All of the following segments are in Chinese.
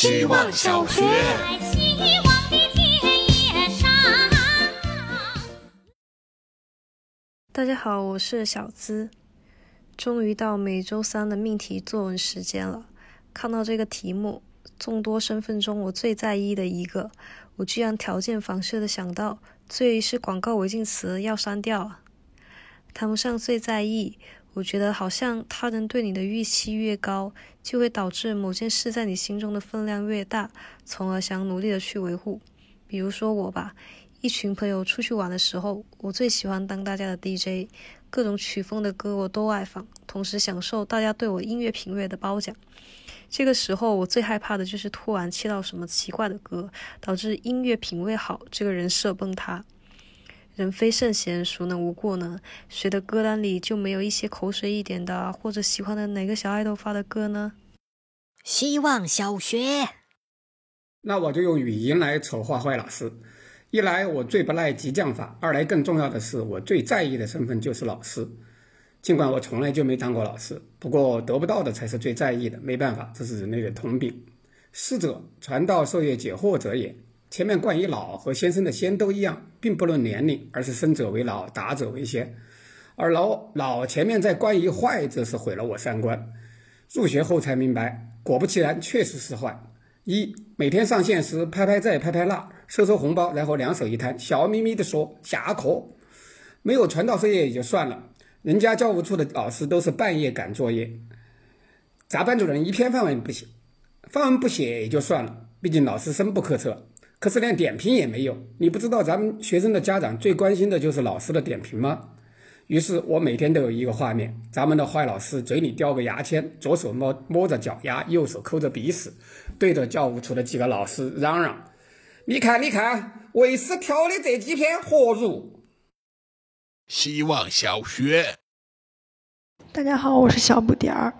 希望小学。大家好，我是小资。终于到每周三的命题作文时间了。看到这个题目，众多身份中我最在意的一个，我居然条件反射的想到，最是广告违禁词要删掉啊。谈不上最在意，我觉得好像他人对你的预期越高，就会导致某件事在你心中的分量越大，从而想努力的去维护。比如说我吧。一群朋友出去玩的时候，我最喜欢当大家的 DJ，各种曲风的歌我都爱放，同时享受大家对我音乐品味的褒奖。这个时候，我最害怕的就是突然切到什么奇怪的歌，导致音乐品味好这个人设崩塌。人非圣贤，孰能无过呢？谁的歌单里就没有一些口水一点的，或者喜欢的哪个小爱豆发的歌呢？希望小学。那我就用语音来丑化坏老师。一来我最不赖激将法，二来更重要的是我最在意的身份就是老师。尽管我从来就没当过老师，不过得不到的才是最在意的。没办法，这是人类的通病。师者，传道授业解惑者也。前面冠以老和先生的先都一样，并不论年龄，而是生者为老，达者为先。而老老前面再冠以坏，则是毁了我三观。入学后才明白，果不其然，确实是坏。一每天上线时拍拍这拍拍那，收收红包，然后两手一摊，笑眯眯地说下课。没有传道授业也就算了，人家教务处的老师都是半夜赶作业，咱班主任一篇范文不写，范文不写也就算了，毕竟老师深不可测。可是连点评也没有，你不知道咱们学生的家长最关心的就是老师的点评吗？于是我每天都有一个画面：咱们的坏老师嘴里叼个牙签，左手摸摸着脚丫，右手抠着鼻屎，对着教务处的几个老师嚷嚷：“你看，你看，为师挑的这几篇何如？”希望小学。大家好，我是小不点儿。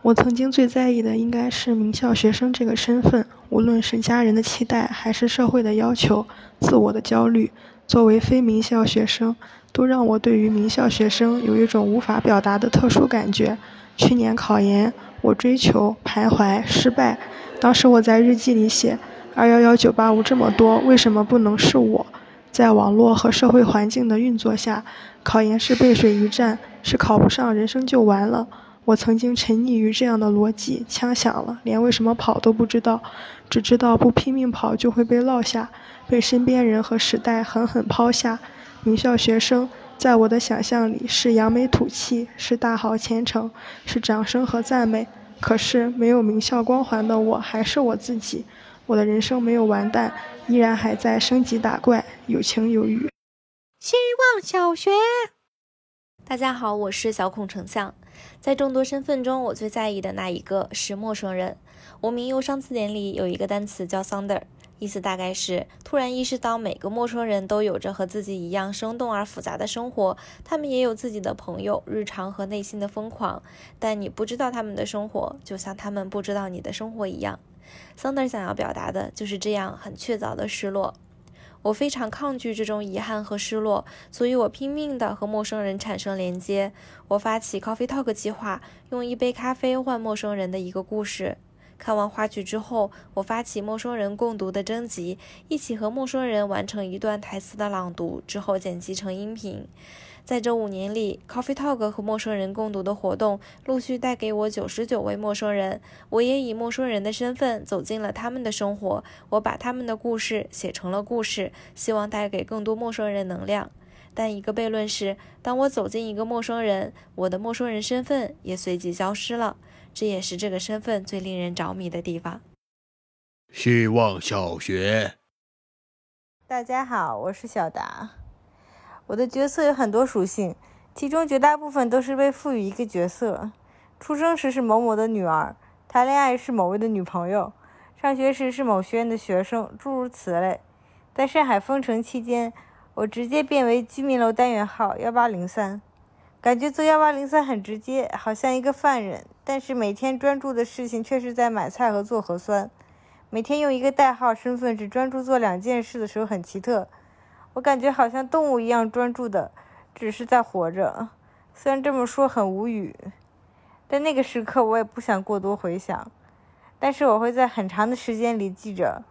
我曾经最在意的应该是名校学生这个身份，无论是家人的期待，还是社会的要求，自我的焦虑。作为非名校学生，都让我对于名校学生有一种无法表达的特殊感觉。去年考研，我追求、徘徊、失败。当时我在日记里写：“二幺幺九八五这么多，为什么不能是我？”在网络和社会环境的运作下，考研是背水一战，是考不上，人生就完了。我曾经沉溺于这样的逻辑，枪响了，连为什么跑都不知道，只知道不拼命跑就会被落下。被身边人和时代狠狠抛下，名校学生在我的想象里是扬眉吐气，是大好前程，是掌声和赞美。可是没有名校光环的我还是我自己，我的人生没有完蛋，依然还在升级打怪，有情有义。希望小学，大家好，我是小孔丞相。在众多身份中，我最在意的那一个是陌生人。我名忧伤字典里有一个单词叫 “sounder”。意思大概是突然意识到每个陌生人都有着和自己一样生动而复杂的生活，他们也有自己的朋友、日常和内心的疯狂，但你不知道他们的生活，就像他们不知道你的生活一样。sunder 想要表达的就是这样很确凿的失落。我非常抗拒这种遗憾和失落，所以我拼命地和陌生人产生连接。我发起 Coffee Talk 计划，用一杯咖啡换陌生人的一个故事。看完话剧之后，我发起陌生人共读的征集，一起和陌生人完成一段台词的朗读，之后剪辑成音频。在这五年里，Coffee Talk 和陌生人共读的活动陆续带给我九十九位陌生人，我也以陌生人的身份走进了他们的生活，我把他们的故事写成了故事，希望带给更多陌生人能量。但一个悖论是，当我走进一个陌生人，我的陌生人身份也随即消失了。这也是这个身份最令人着迷的地方。希望小学，大家好，我是小达。我的角色有很多属性，其中绝大部分都是被赋予一个角色。出生时是某某的女儿，谈恋爱是某位的女朋友，上学时是某学院的学生，诸如此类。在上海封城期间，我直接变为居民楼单元号幺八零三。感觉做幺八零三很直接，好像一个犯人，但是每天专注的事情却是在买菜和做核酸。每天用一个代号身份只专注做两件事的时候很奇特，我感觉好像动物一样专注的，只是在活着。虽然这么说很无语，但那个时刻我也不想过多回想。但是我会在很长的时间里记着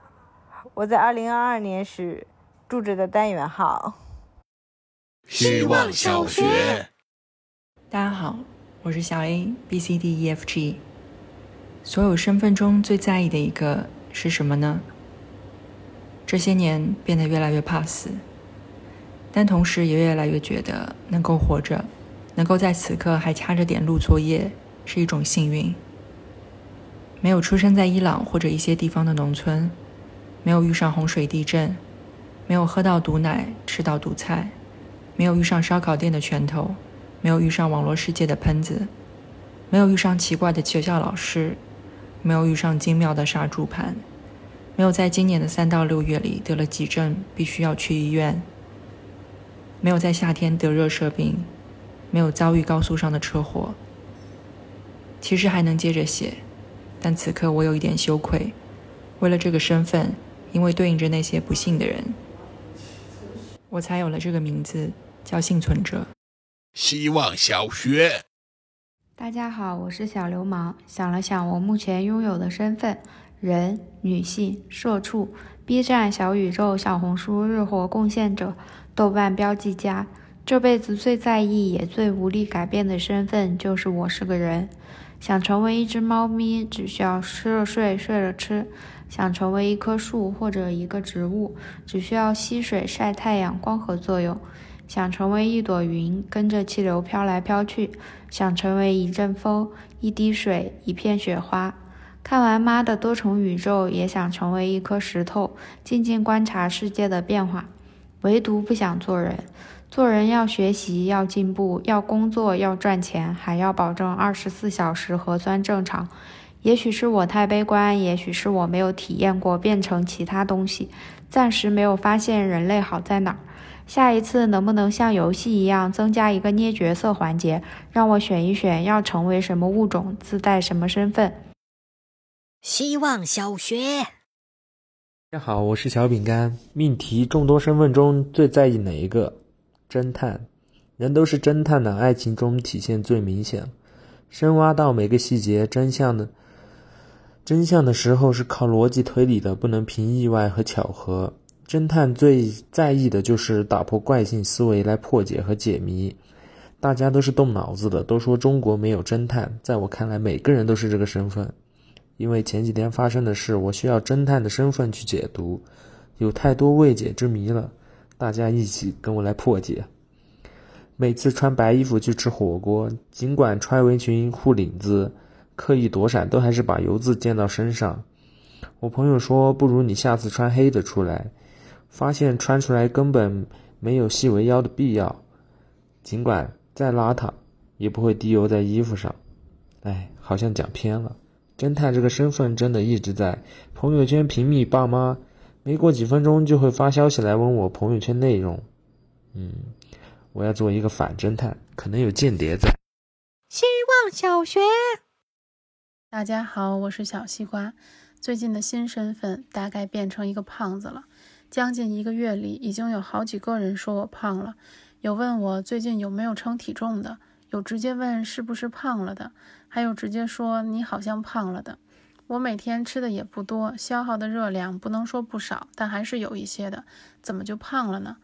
我在二零二二年时住着的单元号。希望小学。大家好，我是小 A B C D E F G。所有身份中最在意的一个是什么呢？这些年变得越来越怕死，但同时也越来越觉得能够活着，能够在此刻还掐着点录作业是一种幸运。没有出生在伊朗或者一些地方的农村，没有遇上洪水地震，没有喝到毒奶吃到毒菜，没有遇上烧烤店的拳头，没有遇上网络世界的喷子，没有遇上奇怪的学校老师，没有遇上精妙的杀猪盘，没有在今年的三到六月里得了急症必须要去医院，没有在夏天得热射病，没有遭遇高速上的车祸。其实还能接着写。但此刻我有一点羞愧，为了这个身份，因为对应着那些不幸的人，我才有了这个名字，叫幸存者。希望小学。大家好，我是小流氓。想了想，我目前拥有的身份：人、女性、社畜、B 站小宇宙、小红书日活贡献者、豆瓣标记家。这辈子最在意也最无力改变的身份，就是我是个人。想成为一只猫咪，只需要吃了睡，睡了吃；想成为一棵树或者一个植物，只需要吸水、晒太阳、光合作用；想成为一朵云，跟着气流飘来飘去；想成为一阵风、一滴水、一片雪花。看完妈的多重宇宙，也想成为一颗石头，静静观察世界的变化，唯独不想做人。做人要学习，要进步，要工作，要赚钱，还要保证二十四小时核酸正常。也许是我太悲观，也许是我没有体验过变成其他东西，暂时没有发现人类好在哪儿。下一次能不能像游戏一样增加一个捏角色环节，让我选一选要成为什么物种，自带什么身份？希望小学。大家好，我是小饼干。命题：众多身份中最在意哪一个？侦探，人都是侦探的，爱情中体现最明显。深挖到每个细节真相的真相的时候，是靠逻辑推理的，不能凭意外和巧合。侦探最在意的就是打破惯性思维来破解和解谜。大家都是动脑子的，都说中国没有侦探，在我看来，每个人都是这个身份。因为前几天发生的事，我需要侦探的身份去解读，有太多未解之谜了。大家一起跟我来破解。每次穿白衣服去吃火锅，尽管穿围裙护领子，刻意躲闪，都还是把油渍溅到身上。我朋友说，不如你下次穿黑的出来。发现穿出来根本没有细围腰的必要，尽管再邋遢，也不会滴油在衣服上。哎，好像讲偏了。侦探这个身份真的一直在朋友圈屏蔽爸妈。没过几分钟就会发消息来问我朋友圈内容，嗯，我要做一个反侦探，可能有间谍在。希望小学，大家好，我是小西瓜。最近的新身份大概变成一个胖子了。将近一个月里，已经有好几个人说我胖了，有问我最近有没有称体重的，有直接问是不是胖了的，还有直接说你好像胖了的。我每天吃的也不多，消耗的热量不能说不少，但还是有一些的。怎么就胖了呢？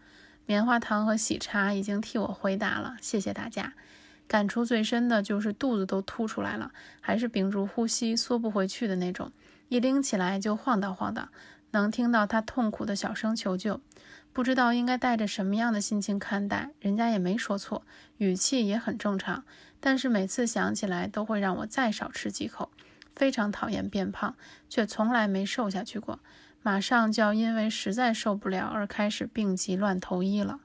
棉花糖和喜茶已经替我回答了，谢谢大家。感触最深的就是肚子都凸出来了，还是屏住呼吸缩不回去的那种，一拎起来就晃荡晃荡，能听到他痛苦的小声求救。不知道应该带着什么样的心情看待，人家也没说错，语气也很正常，但是每次想起来都会让我再少吃几口。非常讨厌变胖，却从来没瘦下去过。马上就要因为实在受不了而开始病急乱投医了。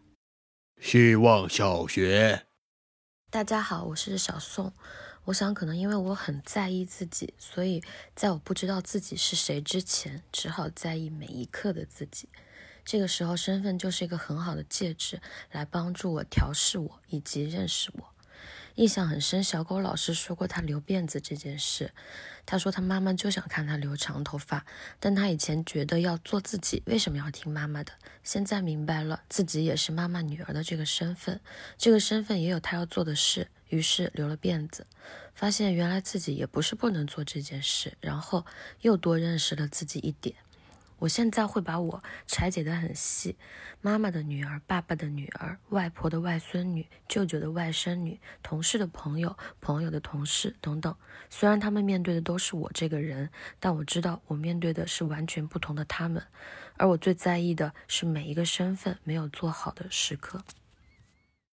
希望小学，大家好，我是小宋。我想，可能因为我很在意自己，所以在我不知道自己是谁之前，只好在意每一刻的自己。这个时候，身份就是一个很好的介质，来帮助我调试我以及认识我。印象很深，小狗老师说过他留辫子这件事。他说他妈妈就想看他留长头发，但他以前觉得要做自己，为什么要听妈妈的？现在明白了，自己也是妈妈女儿的这个身份，这个身份也有他要做的事，于是留了辫子。发现原来自己也不是不能做这件事，然后又多认识了自己一点。我现在会把我拆解得很细，妈妈的女儿、爸爸的女儿、外婆的外孙女、舅舅的外甥女、同事的朋友、朋友的同事等等。虽然他们面对的都是我这个人，但我知道我面对的是完全不同的他们。而我最在意的是每一个身份没有做好的时刻。